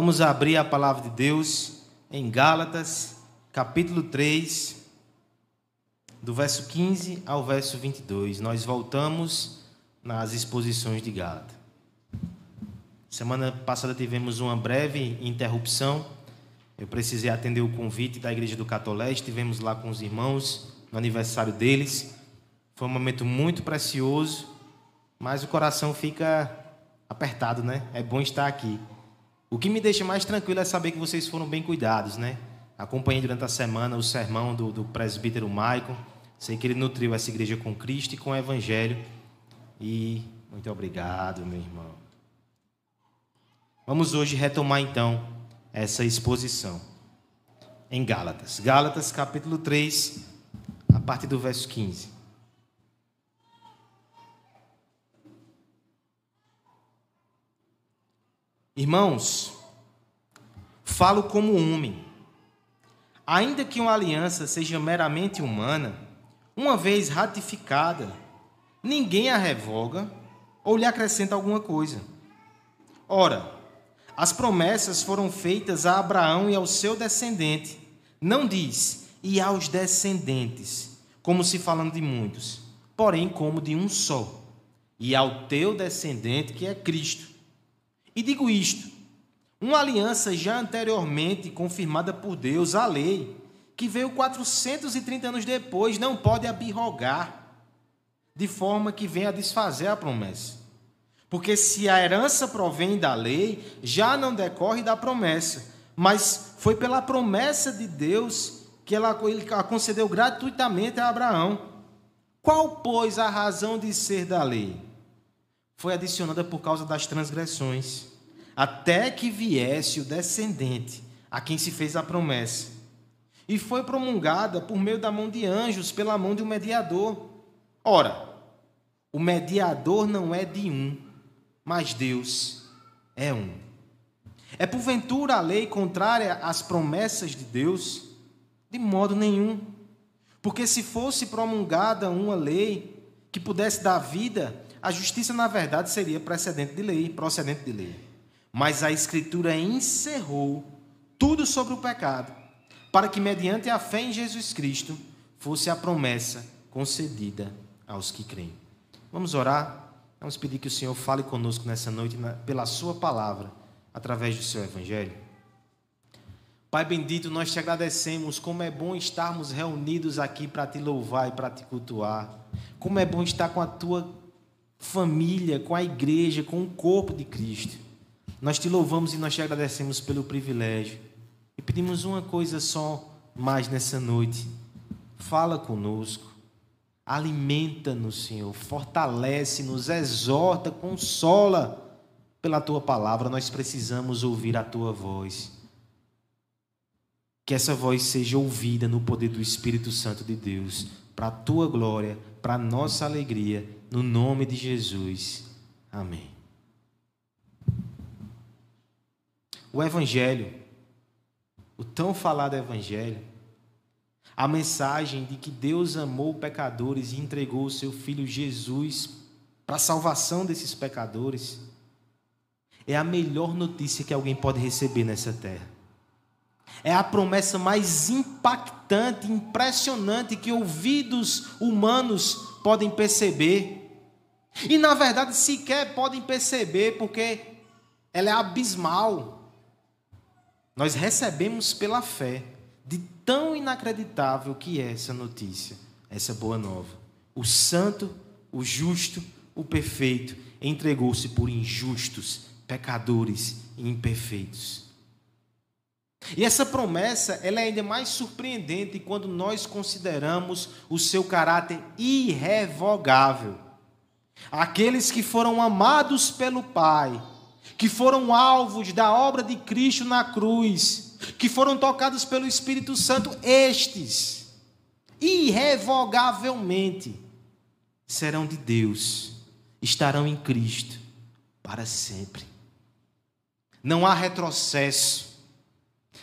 Vamos abrir a palavra de Deus em Gálatas, capítulo 3, do verso 15 ao verso 22. Nós voltamos nas exposições de Gálatas. Semana passada tivemos uma breve interrupção. Eu precisei atender o convite da Igreja do Catoleste. Tivemos lá com os irmãos no aniversário deles. Foi um momento muito precioso, mas o coração fica apertado, né? É bom estar aqui. O que me deixa mais tranquilo é saber que vocês foram bem cuidados, né? Acompanhei durante a semana o sermão do, do presbítero Maicon. Sei que ele nutriu essa igreja com Cristo e com o Evangelho. E muito obrigado, meu irmão. Vamos hoje retomar então essa exposição em Gálatas. Gálatas, capítulo 3, a partir do verso 15. Irmãos, falo como homem. Ainda que uma aliança seja meramente humana, uma vez ratificada, ninguém a revoga ou lhe acrescenta alguma coisa. Ora, as promessas foram feitas a Abraão e ao seu descendente. Não diz, e aos descendentes, como se falando de muitos, porém como de um só, e ao teu descendente, que é Cristo. E digo isto: uma aliança já anteriormente confirmada por Deus, a lei, que veio 430 anos depois, não pode abirrogar, de forma que venha a desfazer a promessa. Porque se a herança provém da lei, já não decorre da promessa, mas foi pela promessa de Deus que ela, ele a concedeu gratuitamente a Abraão. Qual, pois, a razão de ser da lei? Foi adicionada por causa das transgressões até que viesse o descendente a quem se fez a promessa. E foi promulgada por meio da mão de anjos, pela mão de um mediador. Ora, o mediador não é de um, mas Deus é um. É porventura a lei contrária às promessas de Deus? De modo nenhum. Porque se fosse promulgada uma lei que pudesse dar vida, a justiça na verdade seria precedente de lei, procedente de lei. Mas a Escritura encerrou tudo sobre o pecado, para que, mediante a fé em Jesus Cristo, fosse a promessa concedida aos que creem. Vamos orar? Vamos pedir que o Senhor fale conosco nessa noite pela Sua palavra, através do Seu Evangelho. Pai bendito, nós te agradecemos. Como é bom estarmos reunidos aqui para te louvar e para te cultuar. Como é bom estar com a tua família, com a igreja, com o corpo de Cristo. Nós te louvamos e nós te agradecemos pelo privilégio. E pedimos uma coisa só mais nessa noite. Fala conosco. Alimenta-nos, Senhor. Fortalece-nos, exorta, consola pela tua palavra. Nós precisamos ouvir a tua voz. Que essa voz seja ouvida no poder do Espírito Santo de Deus, para a tua glória, para a nossa alegria, no nome de Jesus. Amém. o Evangelho, o tão falado Evangelho, a mensagem de que Deus amou pecadores e entregou o seu Filho Jesus para a salvação desses pecadores, é a melhor notícia que alguém pode receber nessa terra. É a promessa mais impactante, impressionante que ouvidos humanos podem perceber. E na verdade sequer podem perceber, porque ela é abismal. Nós recebemos pela fé de tão inacreditável que é essa notícia, essa boa nova. O santo, o justo, o perfeito entregou-se por injustos, pecadores e imperfeitos. E essa promessa, ela é ainda mais surpreendente quando nós consideramos o seu caráter irrevogável. Aqueles que foram amados pelo Pai, que foram alvos da obra de Cristo na cruz, que foram tocados pelo Espírito Santo, estes, irrevogavelmente, serão de Deus, estarão em Cristo para sempre. Não há retrocesso,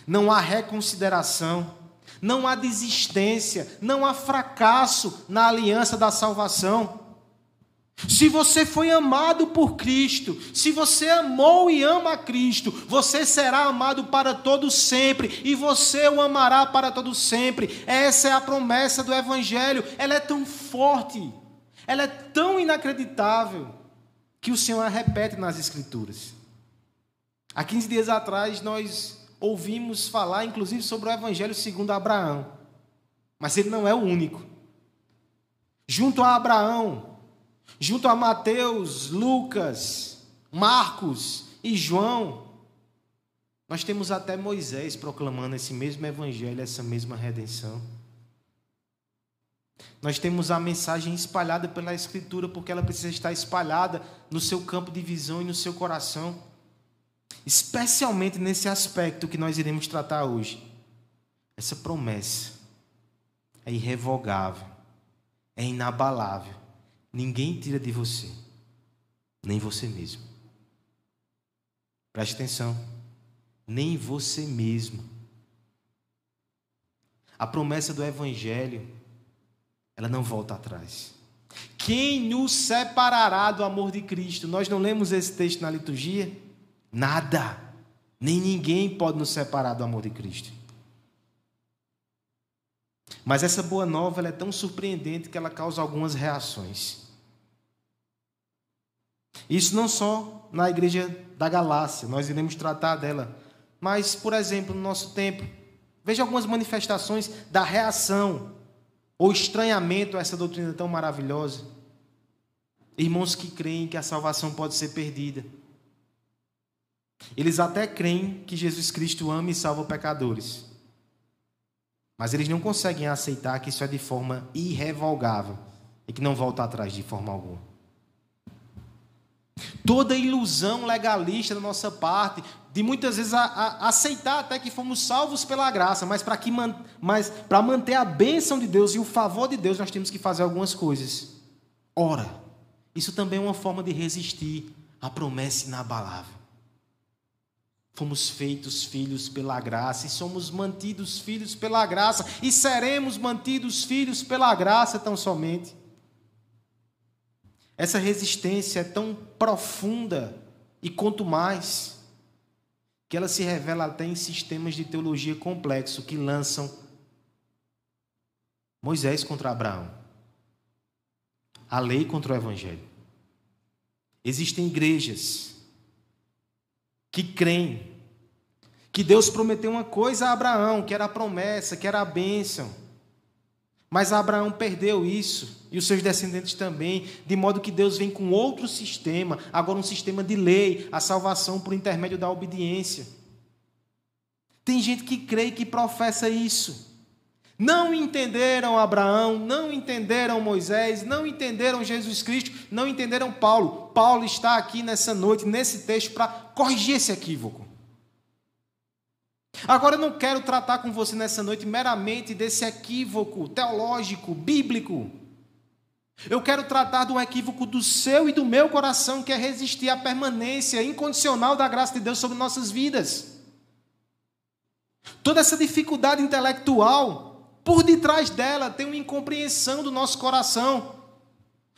não há reconsideração, não há desistência, não há fracasso na aliança da salvação. Se você foi amado por Cristo, se você amou e ama a Cristo, você será amado para todo sempre e você o amará para todo sempre. Essa é a promessa do evangelho. Ela é tão forte, ela é tão inacreditável que o Senhor a repete nas escrituras. Há 15 dias atrás nós ouvimos falar inclusive sobre o evangelho segundo Abraão. Mas ele não é o único. Junto a Abraão, junto a Mateus, Lucas, Marcos e João, nós temos até Moisés proclamando esse mesmo evangelho, essa mesma redenção. Nós temos a mensagem espalhada pela Escritura, porque ela precisa estar espalhada no seu campo de visão e no seu coração, especialmente nesse aspecto que nós iremos tratar hoje. Essa promessa é irrevogável, é inabalável Ninguém tira de você, nem você mesmo. Preste atenção, nem você mesmo. A promessa do Evangelho, ela não volta atrás. Quem nos separará do amor de Cristo? Nós não lemos esse texto na liturgia? Nada, nem ninguém pode nos separar do amor de Cristo. Mas essa boa nova é tão surpreendente que ela causa algumas reações. Isso não só na igreja da Galácia, nós iremos tratar dela, mas, por exemplo, no nosso tempo, veja algumas manifestações da reação ou estranhamento a essa doutrina tão maravilhosa. Irmãos que creem que a salvação pode ser perdida. Eles até creem que Jesus Cristo ama e salva pecadores. Mas eles não conseguem aceitar que isso é de forma irrevogável e que não volta atrás de forma alguma. Toda ilusão legalista da nossa parte, de muitas vezes a, a, aceitar até que fomos salvos pela graça, mas para man, manter a bênção de Deus e o favor de Deus, nós temos que fazer algumas coisas. Ora, isso também é uma forma de resistir à promessa inabalável. Fomos feitos filhos pela graça e somos mantidos filhos pela graça e seremos mantidos filhos pela graça tão somente. Essa resistência é tão profunda e quanto mais que ela se revela até em sistemas de teologia complexo que lançam Moisés contra Abraão, a lei contra o evangelho. Existem igrejas que creem que Deus prometeu uma coisa a Abraão, que era a promessa, que era a bênção. Mas Abraão perdeu isso, e os seus descendentes também, de modo que Deus vem com outro sistema, agora um sistema de lei, a salvação por intermédio da obediência. Tem gente que crê e que professa isso. Não entenderam Abraão, não entenderam Moisés, não entenderam Jesus Cristo, não entenderam Paulo. Paulo está aqui nessa noite, nesse texto, para corrigir esse equívoco. Agora eu não quero tratar com você nessa noite meramente desse equívoco teológico, bíblico. Eu quero tratar do equívoco do seu e do meu coração, que é resistir à permanência incondicional da graça de Deus sobre nossas vidas. Toda essa dificuldade intelectual, por detrás dela tem uma incompreensão do nosso coração.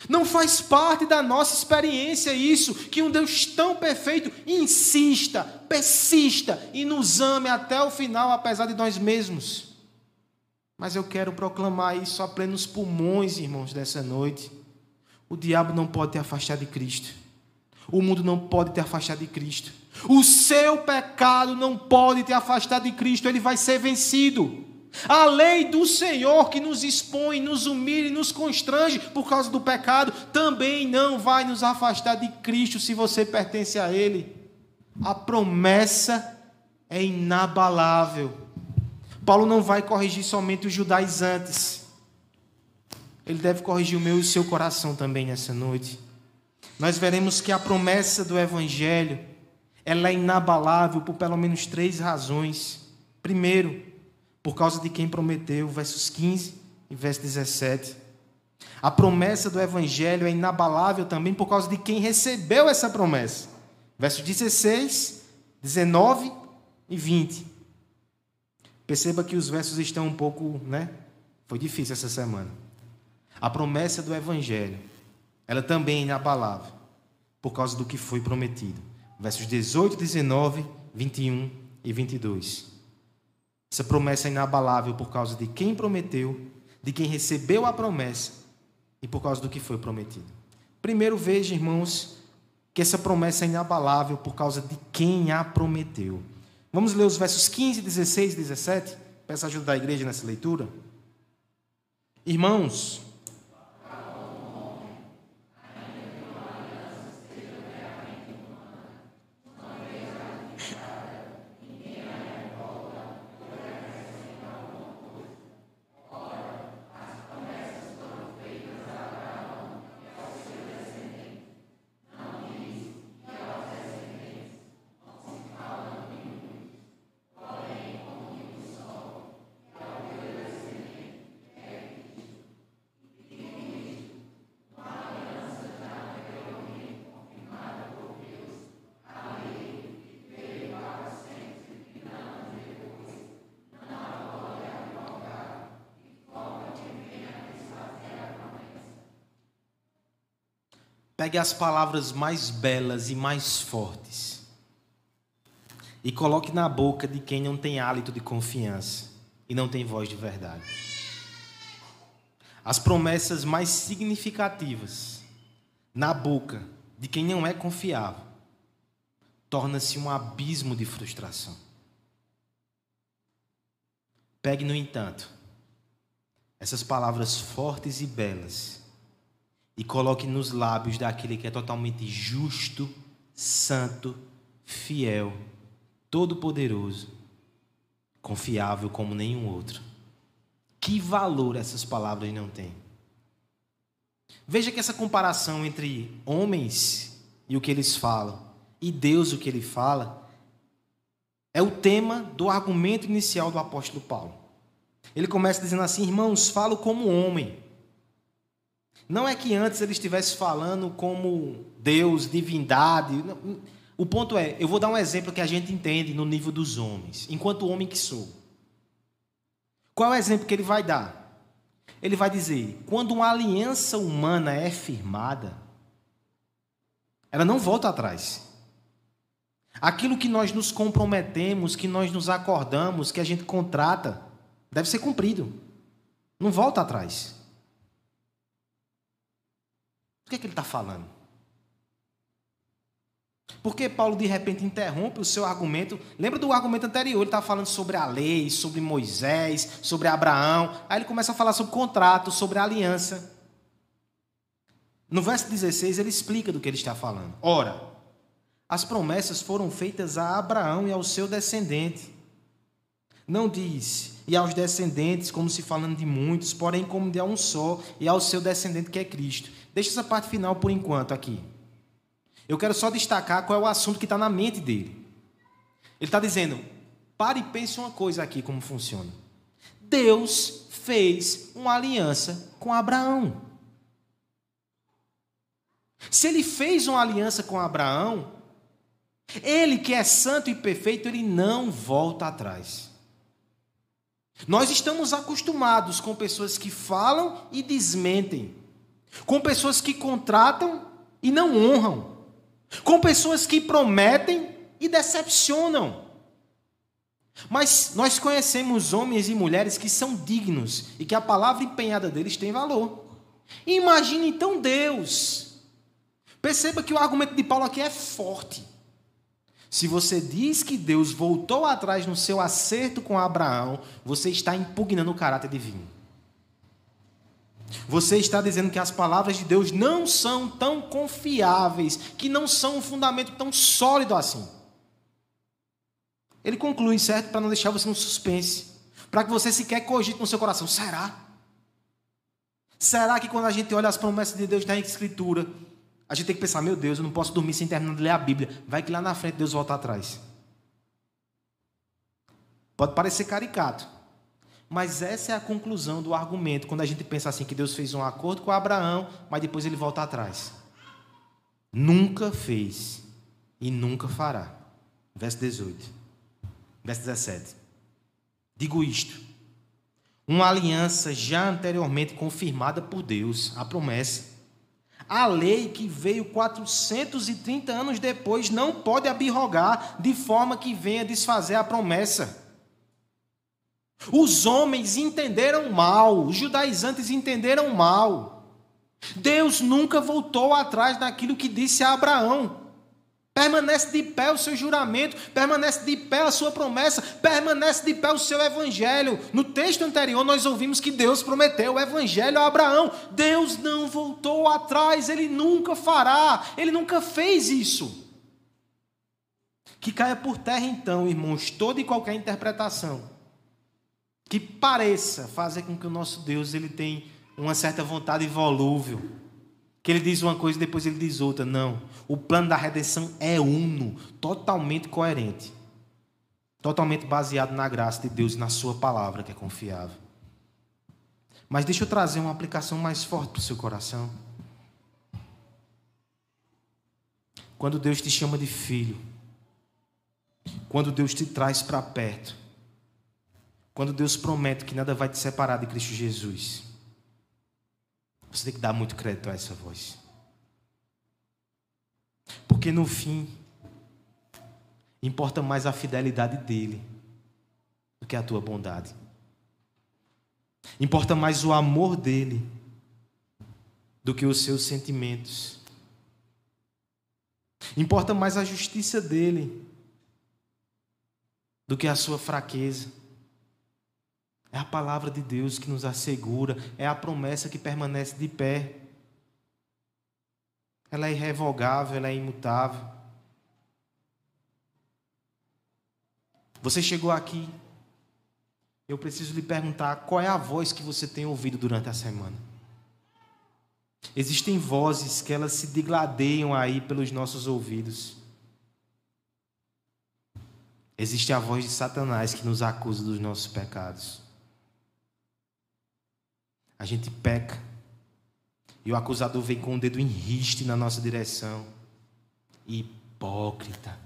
Não faz parte da nossa experiência isso, que um Deus tão perfeito insista, persista e nos ame até o final, apesar de nós mesmos. Mas eu quero proclamar isso a plenos pulmões, irmãos, dessa noite. O diabo não pode te afastar de Cristo. O mundo não pode te afastar de Cristo. O seu pecado não pode te afastar de Cristo. Ele vai ser vencido. A lei do Senhor que nos expõe, nos humilha e nos constrange por causa do pecado, também não vai nos afastar de Cristo se você pertence a Ele. A promessa é inabalável. Paulo não vai corrigir somente os judaizantes. Ele deve corrigir o meu e o seu coração também nessa noite. Nós veremos que a promessa do Evangelho ela é inabalável por pelo menos três razões. Primeiro, por causa de quem prometeu, versos 15 e verso 17. A promessa do Evangelho é inabalável também por causa de quem recebeu essa promessa. Versos 16, 19 e 20. Perceba que os versos estão um pouco, né? Foi difícil essa semana. A promessa do Evangelho ela também é inabalável, por causa do que foi prometido. Versos 18, 19, 21 e 22. Essa promessa é inabalável por causa de quem prometeu, de quem recebeu a promessa e por causa do que foi prometido. Primeiro, veja, irmãos, que essa promessa é inabalável por causa de quem a prometeu. Vamos ler os versos 15, 16 e 17? Peço ajuda da igreja nessa leitura. Irmãos, Pegue as palavras mais belas e mais fortes e coloque na boca de quem não tem hálito de confiança e não tem voz de verdade. As promessas mais significativas na boca de quem não é confiável torna-se um abismo de frustração. Pegue, no entanto, essas palavras fortes e belas e coloque nos lábios daquele que é totalmente justo, santo, fiel, todo-poderoso, confiável como nenhum outro. Que valor essas palavras não têm? Veja que essa comparação entre homens e o que eles falam e Deus o que ele fala é o tema do argumento inicial do apóstolo Paulo. Ele começa dizendo assim: Irmãos, falo como homem não é que antes ele estivesse falando como Deus, divindade. O ponto é, eu vou dar um exemplo que a gente entende no nível dos homens, enquanto homem que sou. Qual é o exemplo que ele vai dar? Ele vai dizer: quando uma aliança humana é firmada, ela não volta atrás. Aquilo que nós nos comprometemos, que nós nos acordamos, que a gente contrata, deve ser cumprido. Não volta atrás. O que, é que ele está falando? Porque Paulo de repente interrompe o seu argumento. Lembra do argumento anterior? Ele estava falando sobre a lei, sobre Moisés, sobre Abraão. Aí ele começa a falar sobre contrato, sobre aliança. No verso 16 ele explica do que ele está falando. Ora, as promessas foram feitas a Abraão e ao seu descendente. Não diz, e aos descendentes, como se falando de muitos, porém como de um só, e ao seu descendente que é Cristo. Deixa essa parte final por enquanto aqui. Eu quero só destacar qual é o assunto que está na mente dele. Ele está dizendo: pare e pense uma coisa aqui, como funciona. Deus fez uma aliança com Abraão. Se ele fez uma aliança com Abraão, ele que é santo e perfeito, ele não volta atrás. Nós estamos acostumados com pessoas que falam e desmentem com pessoas que contratam e não honram, com pessoas que prometem e decepcionam. Mas nós conhecemos homens e mulheres que são dignos e que a palavra empenhada deles tem valor. Imagine então Deus. Perceba que o argumento de Paulo aqui é forte. Se você diz que Deus voltou atrás no seu acerto com Abraão, você está impugnando o caráter divino. Você está dizendo que as palavras de Deus não são tão confiáveis, que não são um fundamento tão sólido assim. Ele conclui, certo? Para não deixar você no suspense. Para que você sequer cogite no seu coração: será? Será que quando a gente olha as promessas de Deus na Escritura, a gente tem que pensar: meu Deus, eu não posso dormir sem terminar de ler a Bíblia. Vai que lá na frente Deus volta atrás. Pode parecer caricato. Mas essa é a conclusão do argumento, quando a gente pensa assim que Deus fez um acordo com Abraão, mas depois ele volta atrás. Nunca fez e nunca fará. Verso 18. Verso 17. Digo isto: uma aliança já anteriormente confirmada por Deus, a promessa, A lei que veio 430 anos depois não pode abirrogar de forma que venha desfazer a promessa. Os homens entenderam mal, os judaizantes entenderam mal. Deus nunca voltou atrás daquilo que disse a Abraão. Permanece de pé o seu juramento, permanece de pé a sua promessa, permanece de pé o seu evangelho. No texto anterior, nós ouvimos que Deus prometeu o evangelho a Abraão. Deus não voltou atrás, ele nunca fará, ele nunca fez isso. Que caia por terra, então, irmãos, toda e qualquer interpretação que pareça fazer com que o nosso Deus ele tem uma certa vontade volúvel que ele diz uma coisa e depois ele diz outra. Não. O plano da redenção é uno, totalmente coerente. Totalmente baseado na graça de Deus e na Sua palavra, que é confiável. Mas deixa eu trazer uma aplicação mais forte para o seu coração. Quando Deus te chama de filho, quando Deus te traz para perto, quando Deus promete que nada vai te separar de Cristo Jesus, você tem que dar muito crédito a essa voz. Porque no fim, importa mais a fidelidade dele do que a tua bondade. Importa mais o amor dele do que os seus sentimentos. Importa mais a justiça dele do que a sua fraqueza. É a palavra de Deus que nos assegura, é a promessa que permanece de pé. Ela é irrevogável, ela é imutável. Você chegou aqui, eu preciso lhe perguntar qual é a voz que você tem ouvido durante a semana. Existem vozes que elas se digladeiam aí pelos nossos ouvidos. Existe a voz de Satanás que nos acusa dos nossos pecados a gente peca. E o acusador vem com o dedo em riste na nossa direção. Hipócrita.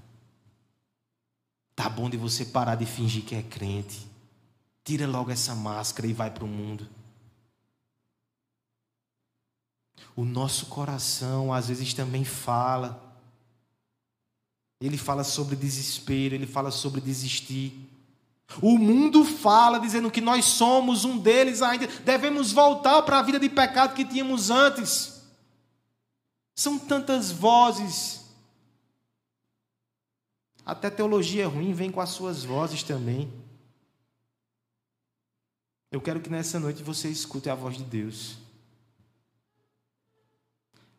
Tá bom de você parar de fingir que é crente. Tira logo essa máscara e vai para o mundo. O nosso coração às vezes também fala. Ele fala sobre desespero, ele fala sobre desistir. O mundo fala dizendo que nós somos um deles ainda, devemos voltar para a vida de pecado que tínhamos antes. São tantas vozes. Até teologia ruim vem com as suas vozes também. Eu quero que nessa noite você escute a voz de Deus.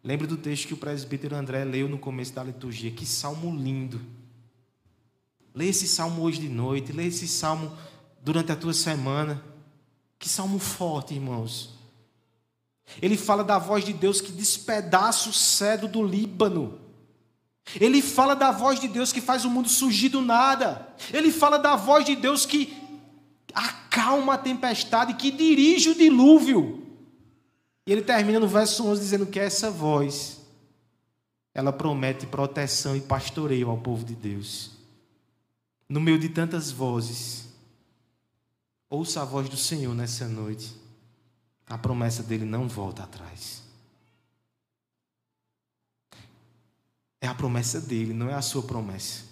Lembre do texto que o presbítero André leu no começo da liturgia. Que salmo lindo. Lê esse salmo hoje de noite, lê esse salmo durante a tua semana. Que salmo forte, irmãos. Ele fala da voz de Deus que despedaça o cedro do Líbano. Ele fala da voz de Deus que faz o mundo surgir do nada. Ele fala da voz de Deus que acalma a tempestade, que dirige o dilúvio. E ele termina no verso 11 dizendo que essa voz ela promete proteção e pastoreio ao povo de Deus no meio de tantas vozes, ouça a voz do Senhor nessa noite. A promessa dele não volta atrás. É a promessa dele, não é a sua promessa.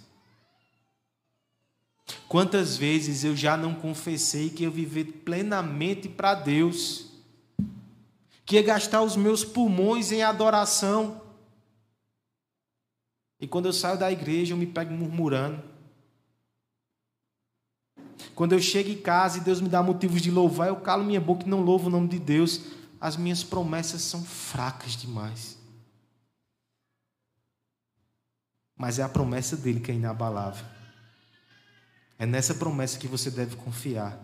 Quantas vezes eu já não confessei que eu viver plenamente para Deus, que ia gastar os meus pulmões em adoração, e quando eu saio da igreja eu me pego murmurando. Quando eu chego em casa e Deus me dá motivos de louvar, eu calo minha boca e não louvo o nome de Deus. As minhas promessas são fracas demais. Mas é a promessa dele que é inabalável. É nessa promessa que você deve confiar.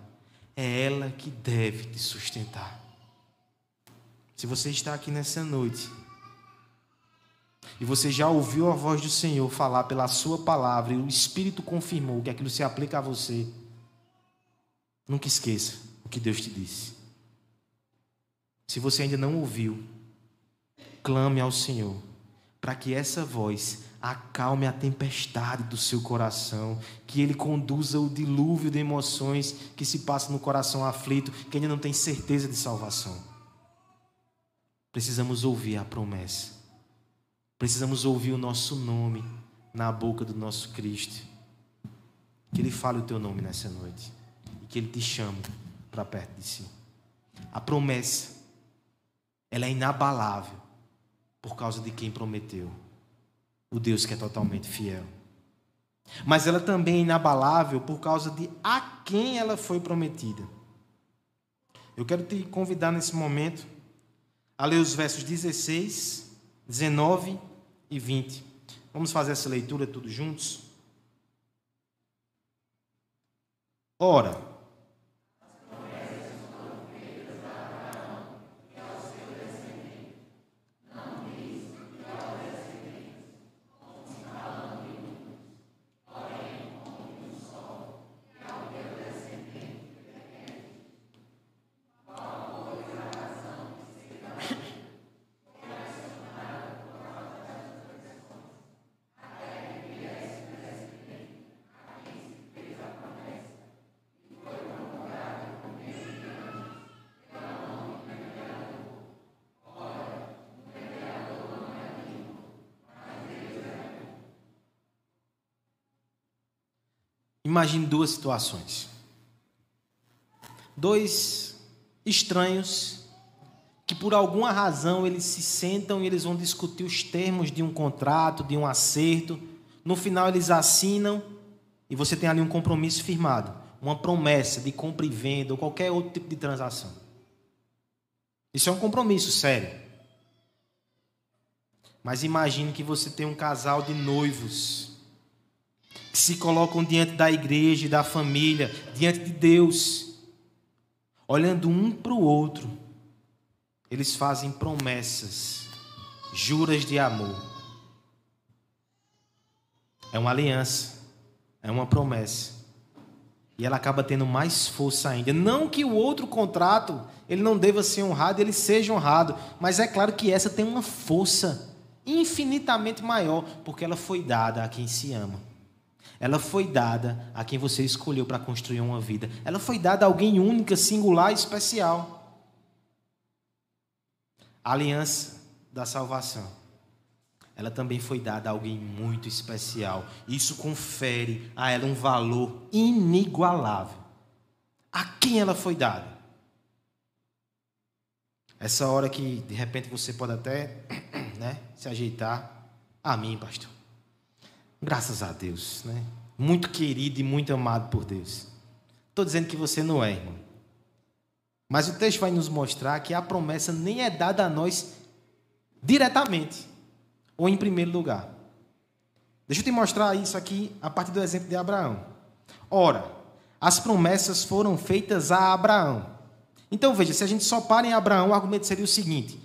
É ela que deve te sustentar. Se você está aqui nessa noite e você já ouviu a voz do Senhor falar pela sua palavra e o Espírito confirmou que aquilo se aplica a você, Nunca esqueça o que Deus te disse. Se você ainda não ouviu, clame ao Senhor, para que essa voz acalme a tempestade do seu coração, que ele conduza o dilúvio de emoções que se passa no coração aflito, que ainda não tem certeza de salvação. precisamos ouvir a promessa. Precisamos ouvir o nosso nome na boca do nosso Cristo. Que Ele fale o teu nome nessa noite que Ele te chame para perto de si. A promessa, ela é inabalável por causa de quem prometeu, o Deus que é totalmente fiel. Mas ela também é inabalável por causa de a quem ela foi prometida. Eu quero te convidar nesse momento a ler os versos 16, 19 e 20. Vamos fazer essa leitura todos juntos? Ora, Imagine duas situações. Dois estranhos que por alguma razão eles se sentam e eles vão discutir os termos de um contrato, de um acerto. No final eles assinam e você tem ali um compromisso firmado, uma promessa de compra e venda ou qualquer outro tipo de transação. Isso é um compromisso sério. Mas imagine que você tem um casal de noivos se colocam diante da igreja da família, diante de Deus, olhando um para o outro, eles fazem promessas, juras de amor. É uma aliança, é uma promessa. E ela acaba tendo mais força ainda. Não que o outro contrato ele não deva ser honrado, ele seja honrado, mas é claro que essa tem uma força infinitamente maior, porque ela foi dada a quem se ama. Ela foi dada a quem você escolheu para construir uma vida. Ela foi dada a alguém única, singular e especial. A aliança da salvação. Ela também foi dada a alguém muito especial. Isso confere a ela um valor inigualável. A quem ela foi dada? Essa hora que de repente você pode até né, se ajeitar. A mim, pastor. Graças a Deus, né? Muito querido e muito amado por Deus. Estou dizendo que você não é, irmão. Mas o texto vai nos mostrar que a promessa nem é dada a nós diretamente ou em primeiro lugar. Deixa eu te mostrar isso aqui a partir do exemplo de Abraão. Ora, as promessas foram feitas a Abraão. Então veja, se a gente só para em Abraão, o argumento seria o seguinte: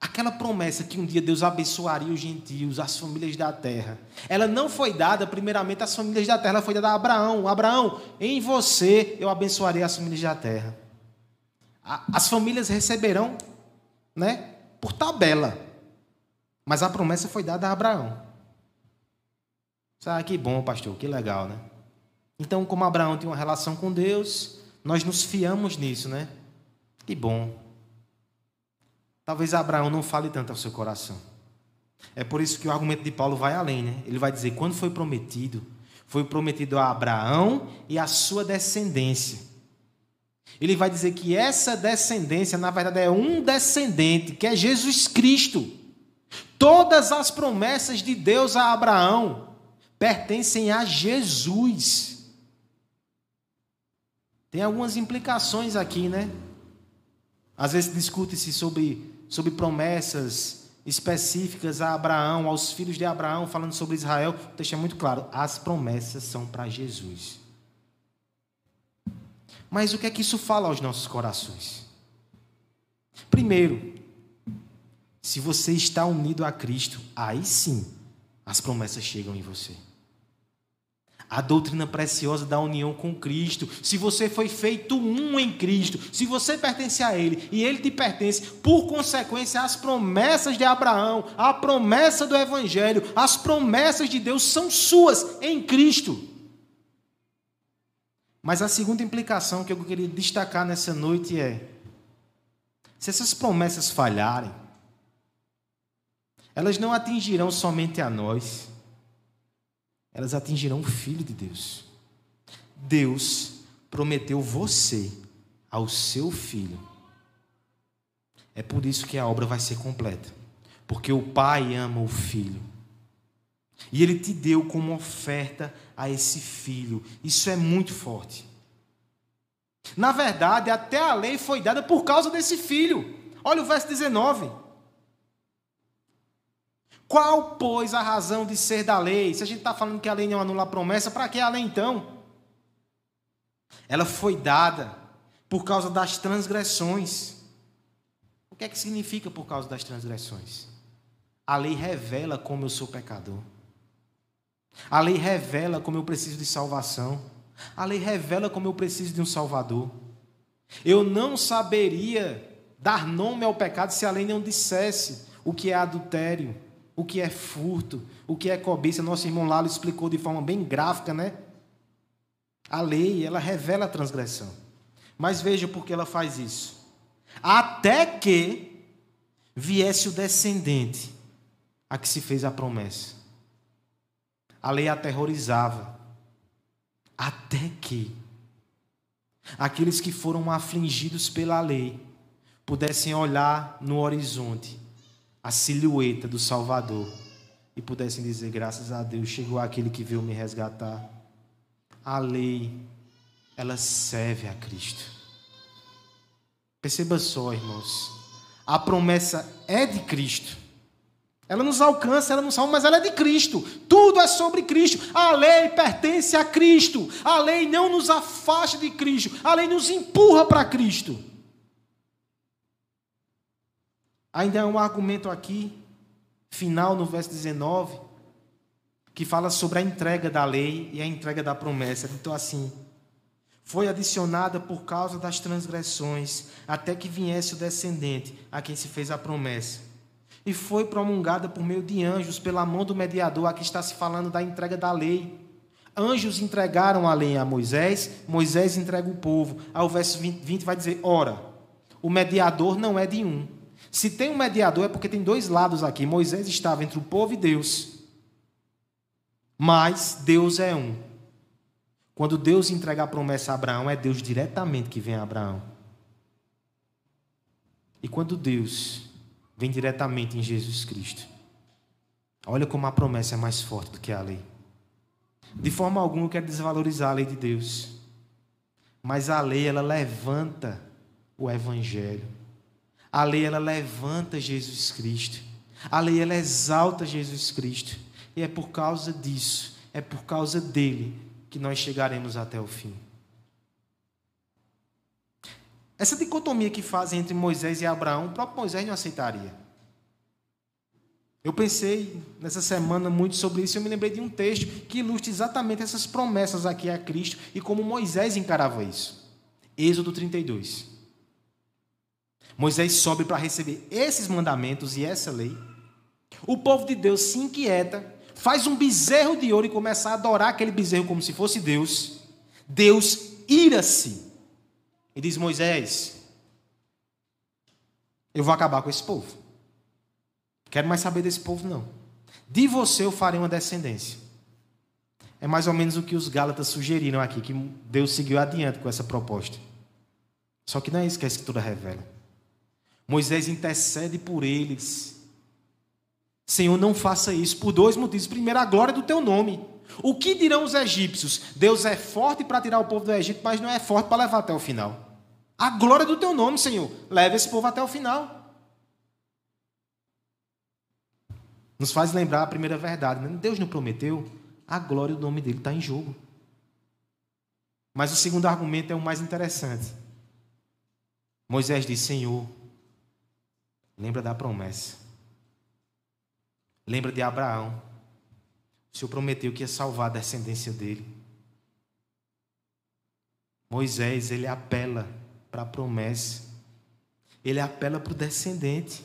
Aquela promessa que um dia Deus abençoaria os gentios, as famílias da terra, ela não foi dada primeiramente às famílias da terra, ela foi dada a Abraão. Abraão, em você eu abençoarei as famílias da terra. As famílias receberão, né, por tabela. Mas a promessa foi dada a Abraão. Sabe que bom, pastor, que legal, né? Então, como Abraão tem uma relação com Deus, nós nos fiamos nisso, né? Que bom. Talvez Abraão não fale tanto ao seu coração. É por isso que o argumento de Paulo vai além, né? Ele vai dizer: quando foi prometido, foi prometido a Abraão e a sua descendência. Ele vai dizer que essa descendência, na verdade, é um descendente, que é Jesus Cristo. Todas as promessas de Deus a Abraão pertencem a Jesus. Tem algumas implicações aqui, né? Às vezes discute-se sobre sobre promessas específicas a Abraão, aos filhos de Abraão, falando sobre Israel, o texto é muito claro: as promessas são para Jesus. Mas o que é que isso fala aos nossos corações? Primeiro, se você está unido a Cristo, aí sim as promessas chegam em você a doutrina preciosa da união com Cristo. Se você foi feito um em Cristo, se você pertence a Ele e Ele te pertence, por consequência, as promessas de Abraão, a promessa do Evangelho, as promessas de Deus são suas em Cristo. Mas a segunda implicação que eu queria destacar nessa noite é: se essas promessas falharem, elas não atingirão somente a nós, elas atingirão o Filho de Deus. Deus prometeu você ao seu filho. É por isso que a obra vai ser completa. Porque o Pai ama o filho. E ele te deu como oferta a esse filho. Isso é muito forte. Na verdade, até a lei foi dada por causa desse filho. Olha o verso 19. Qual, pois, a razão de ser da lei? Se a gente está falando que a lei não anula a promessa, para que a lei então? Ela foi dada por causa das transgressões. O que é que significa por causa das transgressões? A lei revela como eu sou pecador. A lei revela como eu preciso de salvação. A lei revela como eu preciso de um Salvador. Eu não saberia dar nome ao pecado se a lei não dissesse o que é adultério, o que é furto, o que é cobiça. Nosso irmão Lalo explicou de forma bem gráfica, né? A lei, ela revela a transgressão. Mas veja por que ela faz isso. Até que viesse o descendente a que se fez a promessa. A lei aterrorizava. Até que aqueles que foram afligidos pela lei pudessem olhar no horizonte a silhueta do Salvador e pudessem dizer: graças a Deus chegou aquele que veio me resgatar. A lei, ela serve a Cristo. Perceba só, irmãos, a promessa é de Cristo. Ela nos alcança, ela nos salva, mas ela é de Cristo. Tudo é sobre Cristo. A lei pertence a Cristo. A lei não nos afasta de Cristo. A lei nos empurra para Cristo. Ainda há um argumento aqui, final no verso 19, que fala sobre a entrega da lei e a entrega da promessa. Então, assim, foi adicionada por causa das transgressões, até que viesse o descendente a quem se fez a promessa. E foi promulgada por meio de anjos, pela mão do mediador. Aqui está se falando da entrega da lei. Anjos entregaram a lei a Moisés, Moisés entrega o povo. Aí o verso 20, 20 vai dizer: Ora, o mediador não é de um, se tem um mediador, é porque tem dois lados aqui. Moisés estava entre o povo e Deus. Mas Deus é um. Quando Deus entrega a promessa a Abraão, é Deus diretamente que vem a Abraão. E quando Deus vem diretamente em Jesus Cristo, olha como a promessa é mais forte do que a lei. De forma alguma eu quero desvalorizar a lei de Deus. Mas a lei, ela levanta o evangelho. A lei ela levanta Jesus Cristo. A lei ela exalta Jesus Cristo. E é por causa disso, é por causa dele que nós chegaremos até o fim. Essa dicotomia que fazem entre Moisés e Abraão, o próprio Moisés não aceitaria. Eu pensei nessa semana muito sobre isso e eu me lembrei de um texto que ilustra exatamente essas promessas aqui a Cristo e como Moisés encarava isso. Êxodo 32. Moisés sobe para receber esses mandamentos e essa lei. O povo de Deus se inquieta, faz um bezerro de ouro e começa a adorar aquele bezerro como se fosse Deus. Deus ira-se e diz: Moisés, eu vou acabar com esse povo. Quero mais saber desse povo, não. De você eu farei uma descendência. É mais ou menos o que os Gálatas sugeriram aqui, que Deus seguiu adiante com essa proposta. Só que não é isso que a Escritura revela. Moisés intercede por eles. Senhor, não faça isso por dois motivos. Primeiro, a glória do teu nome. O que dirão os egípcios? Deus é forte para tirar o povo do Egito, mas não é forte para levar até o final. A glória do teu nome, Senhor. Leva esse povo até o final. Nos faz lembrar a primeira verdade. Né? Deus não prometeu, a glória do nome dele está em jogo. Mas o segundo argumento é o mais interessante. Moisés diz: Senhor, Lembra da promessa. Lembra de Abraão. O Senhor prometeu que ia salvar a descendência dele. Moisés, ele apela para a promessa. Ele apela para o descendente.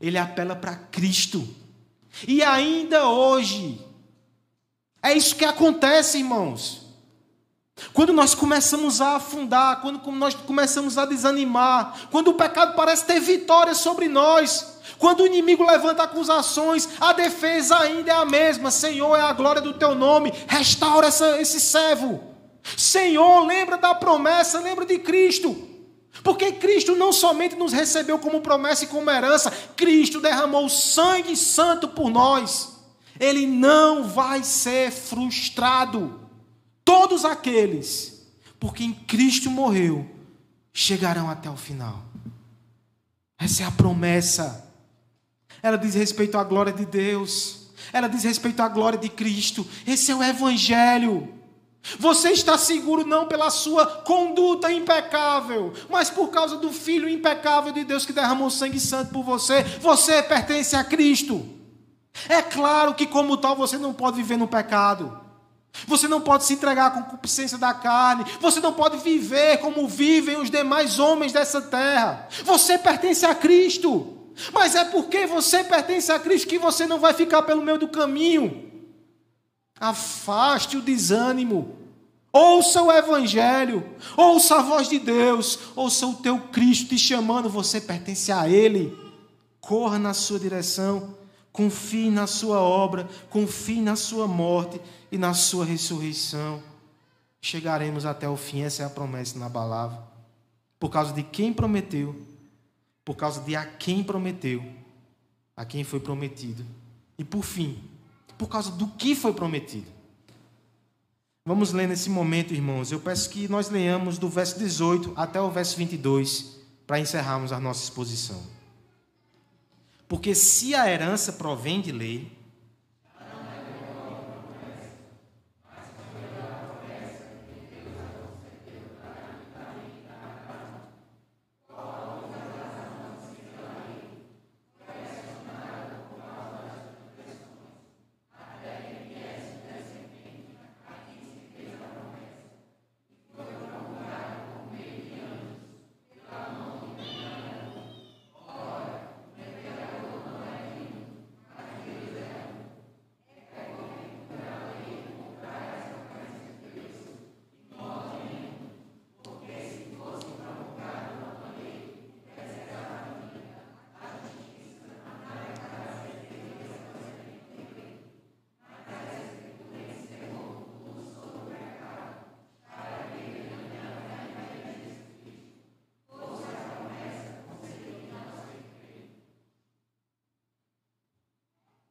Ele apela para Cristo. E ainda hoje, é isso que acontece, irmãos. Quando nós começamos a afundar, quando nós começamos a desanimar, quando o pecado parece ter vitória sobre nós, quando o inimigo levanta acusações, a defesa ainda é a mesma. Senhor, é a glória do teu nome, restaura essa, esse servo. Senhor, lembra da promessa, lembra de Cristo. Porque Cristo não somente nos recebeu como promessa e como herança, Cristo derramou sangue santo por nós. Ele não vai ser frustrado. Todos aqueles por quem Cristo morreu chegarão até o final. Essa é a promessa. Ela diz respeito à glória de Deus. Ela diz respeito à glória de Cristo. Esse é o Evangelho. Você está seguro não pela sua conduta impecável, mas por causa do Filho impecável de Deus que derramou sangue santo por você. Você pertence a Cristo. É claro que, como tal, você não pode viver no pecado. Você não pode se entregar à concupiscência da carne. Você não pode viver como vivem os demais homens dessa terra. Você pertence a Cristo. Mas é porque você pertence a Cristo que você não vai ficar pelo meio do caminho. Afaste o desânimo. Ouça o Evangelho. Ouça a voz de Deus. Ouça o teu Cristo te chamando. Você pertence a Ele. Corra na sua direção. Confie na sua obra. Confie na sua morte e na sua ressurreição. Chegaremos até o fim. Essa é a promessa na palavra. Por causa de quem prometeu. Por causa de a quem prometeu. A quem foi prometido. E por fim, por causa do que foi prometido. Vamos ler nesse momento, irmãos. Eu peço que nós leamos do verso 18 até o verso 22 para encerrarmos a nossa exposição. Porque se a herança provém de lei,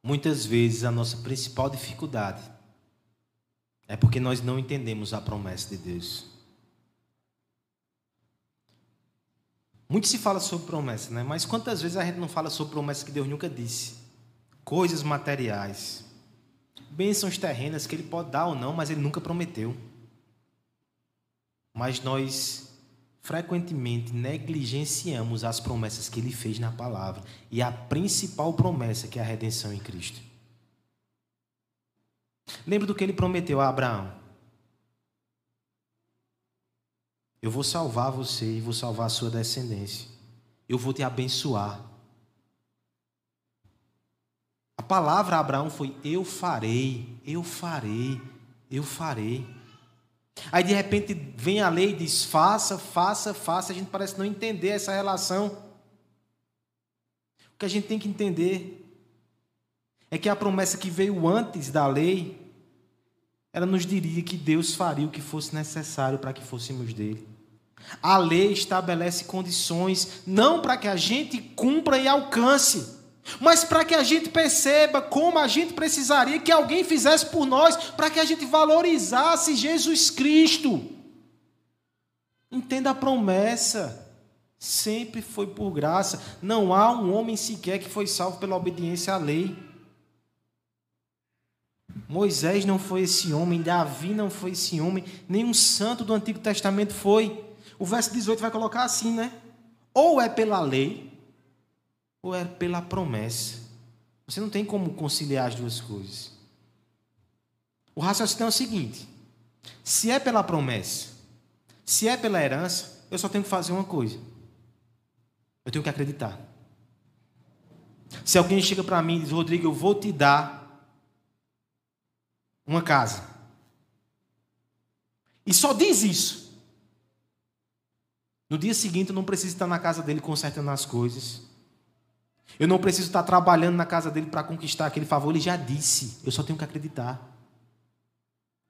Muitas vezes a nossa principal dificuldade é porque nós não entendemos a promessa de Deus. Muito se fala sobre promessa, né? Mas quantas vezes a gente não fala sobre promessa que Deus nunca disse? Coisas materiais, bênçãos terrenas que Ele pode dar ou não, mas Ele nunca prometeu. Mas nós frequentemente negligenciamos as promessas que ele fez na palavra e a principal promessa que é a redenção em Cristo. Lembra do que ele prometeu a Abraão? Eu vou salvar você e vou salvar a sua descendência. Eu vou te abençoar. A palavra a Abraão foi: Eu farei, eu farei, eu farei. Aí de repente vem a lei e diz: faça, faça, faça. A gente parece não entender essa relação. O que a gente tem que entender é que a promessa que veio antes da lei, ela nos diria que Deus faria o que fosse necessário para que fôssemos dele. A lei estabelece condições não para que a gente cumpra e alcance, mas para que a gente perceba como a gente precisaria que alguém fizesse por nós, para que a gente valorizasse Jesus Cristo. Entenda a promessa. Sempre foi por graça. Não há um homem sequer que foi salvo pela obediência à lei. Moisés não foi esse homem, Davi não foi esse homem, nenhum santo do Antigo Testamento foi. O verso 18 vai colocar assim, né? Ou é pela lei, ou é pela promessa. Você não tem como conciliar as duas coisas. O raciocínio é o seguinte: se é pela promessa, se é pela herança, eu só tenho que fazer uma coisa. Eu tenho que acreditar. Se alguém chega para mim e diz, Rodrigo, eu vou te dar uma casa. e só diz isso. No dia seguinte, eu não preciso estar na casa dele consertando as coisas. Eu não preciso estar trabalhando na casa dele para conquistar aquele favor. Ele já disse. Eu só tenho que acreditar.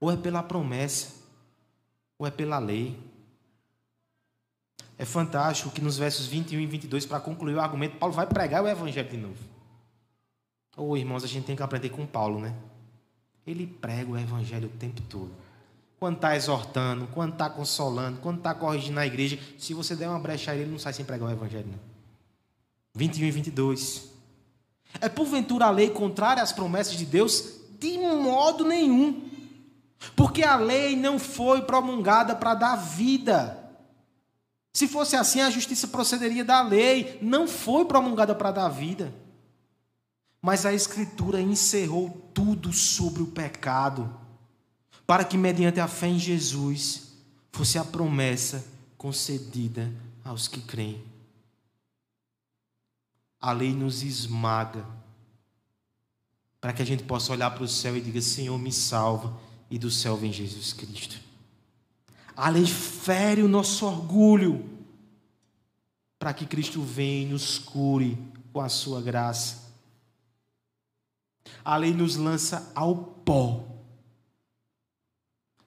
Ou é pela promessa, ou é pela lei. É fantástico que nos versos 21 e 22, para concluir o argumento, Paulo vai pregar o evangelho de novo. Ou oh, irmãos, a gente tem que aprender com Paulo, né? Ele prega o evangelho o tempo todo. Quando está exortando, quando está consolando, quando está corrigindo a igreja, se você der uma brecha a ele, ele não sai sem pregar o evangelho, não. 21 e 22. É porventura a lei contrária às promessas de Deus? De modo nenhum. Porque a lei não foi promulgada para dar vida. Se fosse assim, a justiça procederia da lei. Não foi promulgada para dar vida. Mas a Escritura encerrou tudo sobre o pecado, para que, mediante a fé em Jesus, fosse a promessa concedida aos que creem. A lei nos esmaga, para que a gente possa olhar para o céu e diga: Senhor, me salva e do céu vem Jesus Cristo. A lei fere o nosso orgulho para que Cristo venha e nos cure com a sua graça. A lei nos lança ao pó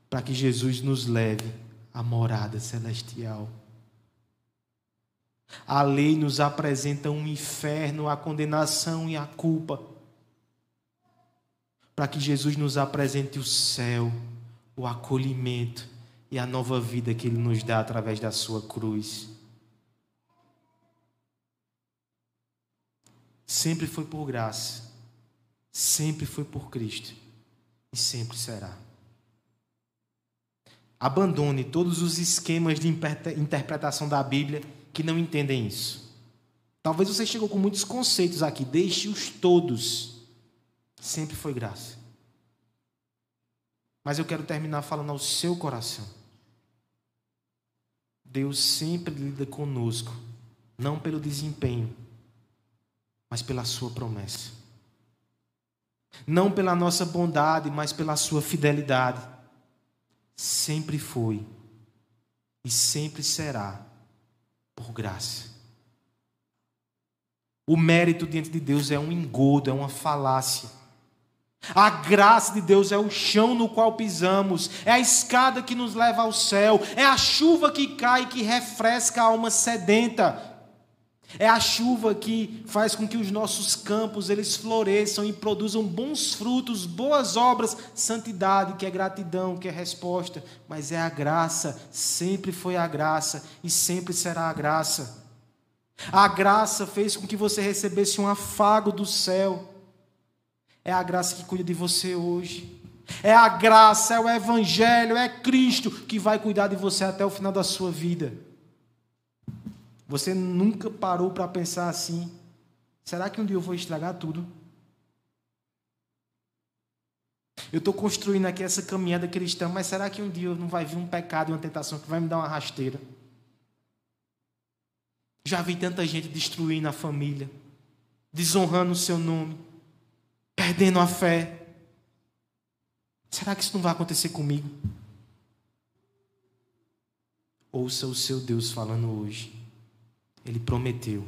para que Jesus nos leve à morada celestial. A lei nos apresenta um inferno, a condenação e a culpa para que Jesus nos apresente o céu, o acolhimento e a nova vida que Ele nos dá através da Sua cruz. Sempre foi por graça, sempre foi por Cristo e sempre será. Abandone todos os esquemas de interpretação da Bíblia que não entendem isso. Talvez você chegou com muitos conceitos aqui, deixe-os todos Sempre foi graça. Mas eu quero terminar falando ao seu coração. Deus sempre lida conosco, não pelo desempenho, mas pela sua promessa. Não pela nossa bondade, mas pela sua fidelidade. Sempre foi e sempre será por graça. O mérito diante de Deus é um engodo, é uma falácia. A graça de Deus é o chão no qual pisamos, é a escada que nos leva ao céu, é a chuva que cai e que refresca a alma sedenta. É a chuva que faz com que os nossos campos eles floresçam e produzam bons frutos, boas obras, santidade, que é gratidão, que é resposta, mas é a graça, sempre foi a graça e sempre será a graça. A graça fez com que você recebesse um afago do céu. É a graça que cuida de você hoje. É a graça, é o Evangelho, é Cristo que vai cuidar de você até o final da sua vida. Você nunca parou para pensar assim: será que um dia eu vou estragar tudo? Eu estou construindo aqui essa caminhada cristã, mas será que um dia não vai vir um pecado, uma tentação que vai me dar uma rasteira? Já vi tanta gente destruindo a família, desonrando o seu nome, perdendo a fé. Será que isso não vai acontecer comigo? Ouça o seu Deus falando hoje. Ele prometeu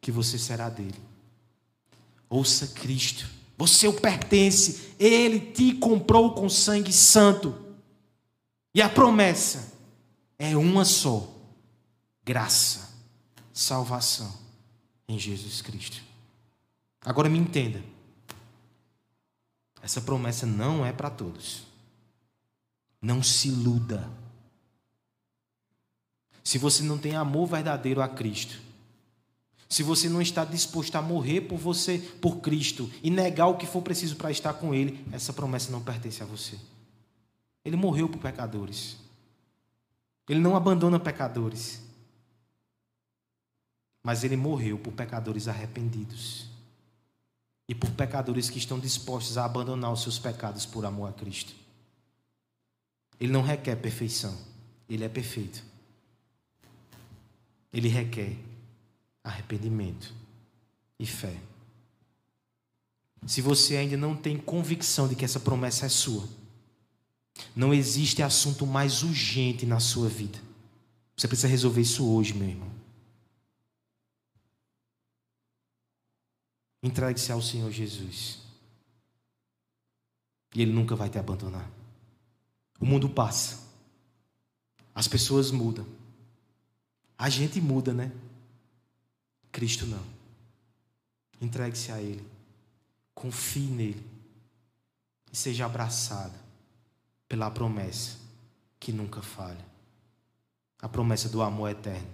que você será dele. Ouça Cristo. Você o pertence. Ele te comprou com sangue santo. E a promessa é uma só: graça, salvação em Jesus Cristo. Agora me entenda. Essa promessa não é para todos. Não se iluda. Se você não tem amor verdadeiro a Cristo, se você não está disposto a morrer por você, por Cristo, e negar o que for preciso para estar com Ele, essa promessa não pertence a você. Ele morreu por pecadores. Ele não abandona pecadores. Mas ele morreu por pecadores arrependidos e por pecadores que estão dispostos a abandonar os seus pecados por amor a Cristo. Ele não requer perfeição, ele é perfeito. Ele requer arrependimento e fé. Se você ainda não tem convicção de que essa promessa é sua, Não existe assunto mais urgente na sua vida. Você precisa resolver isso hoje, meu irmão. Entregue-se ao Senhor Jesus. E Ele nunca vai te abandonar. O mundo passa. As pessoas mudam. A gente muda, né? Cristo não. Entregue-se a Ele. Confie nele. E seja abraçado pela promessa que nunca falha a promessa do amor eterno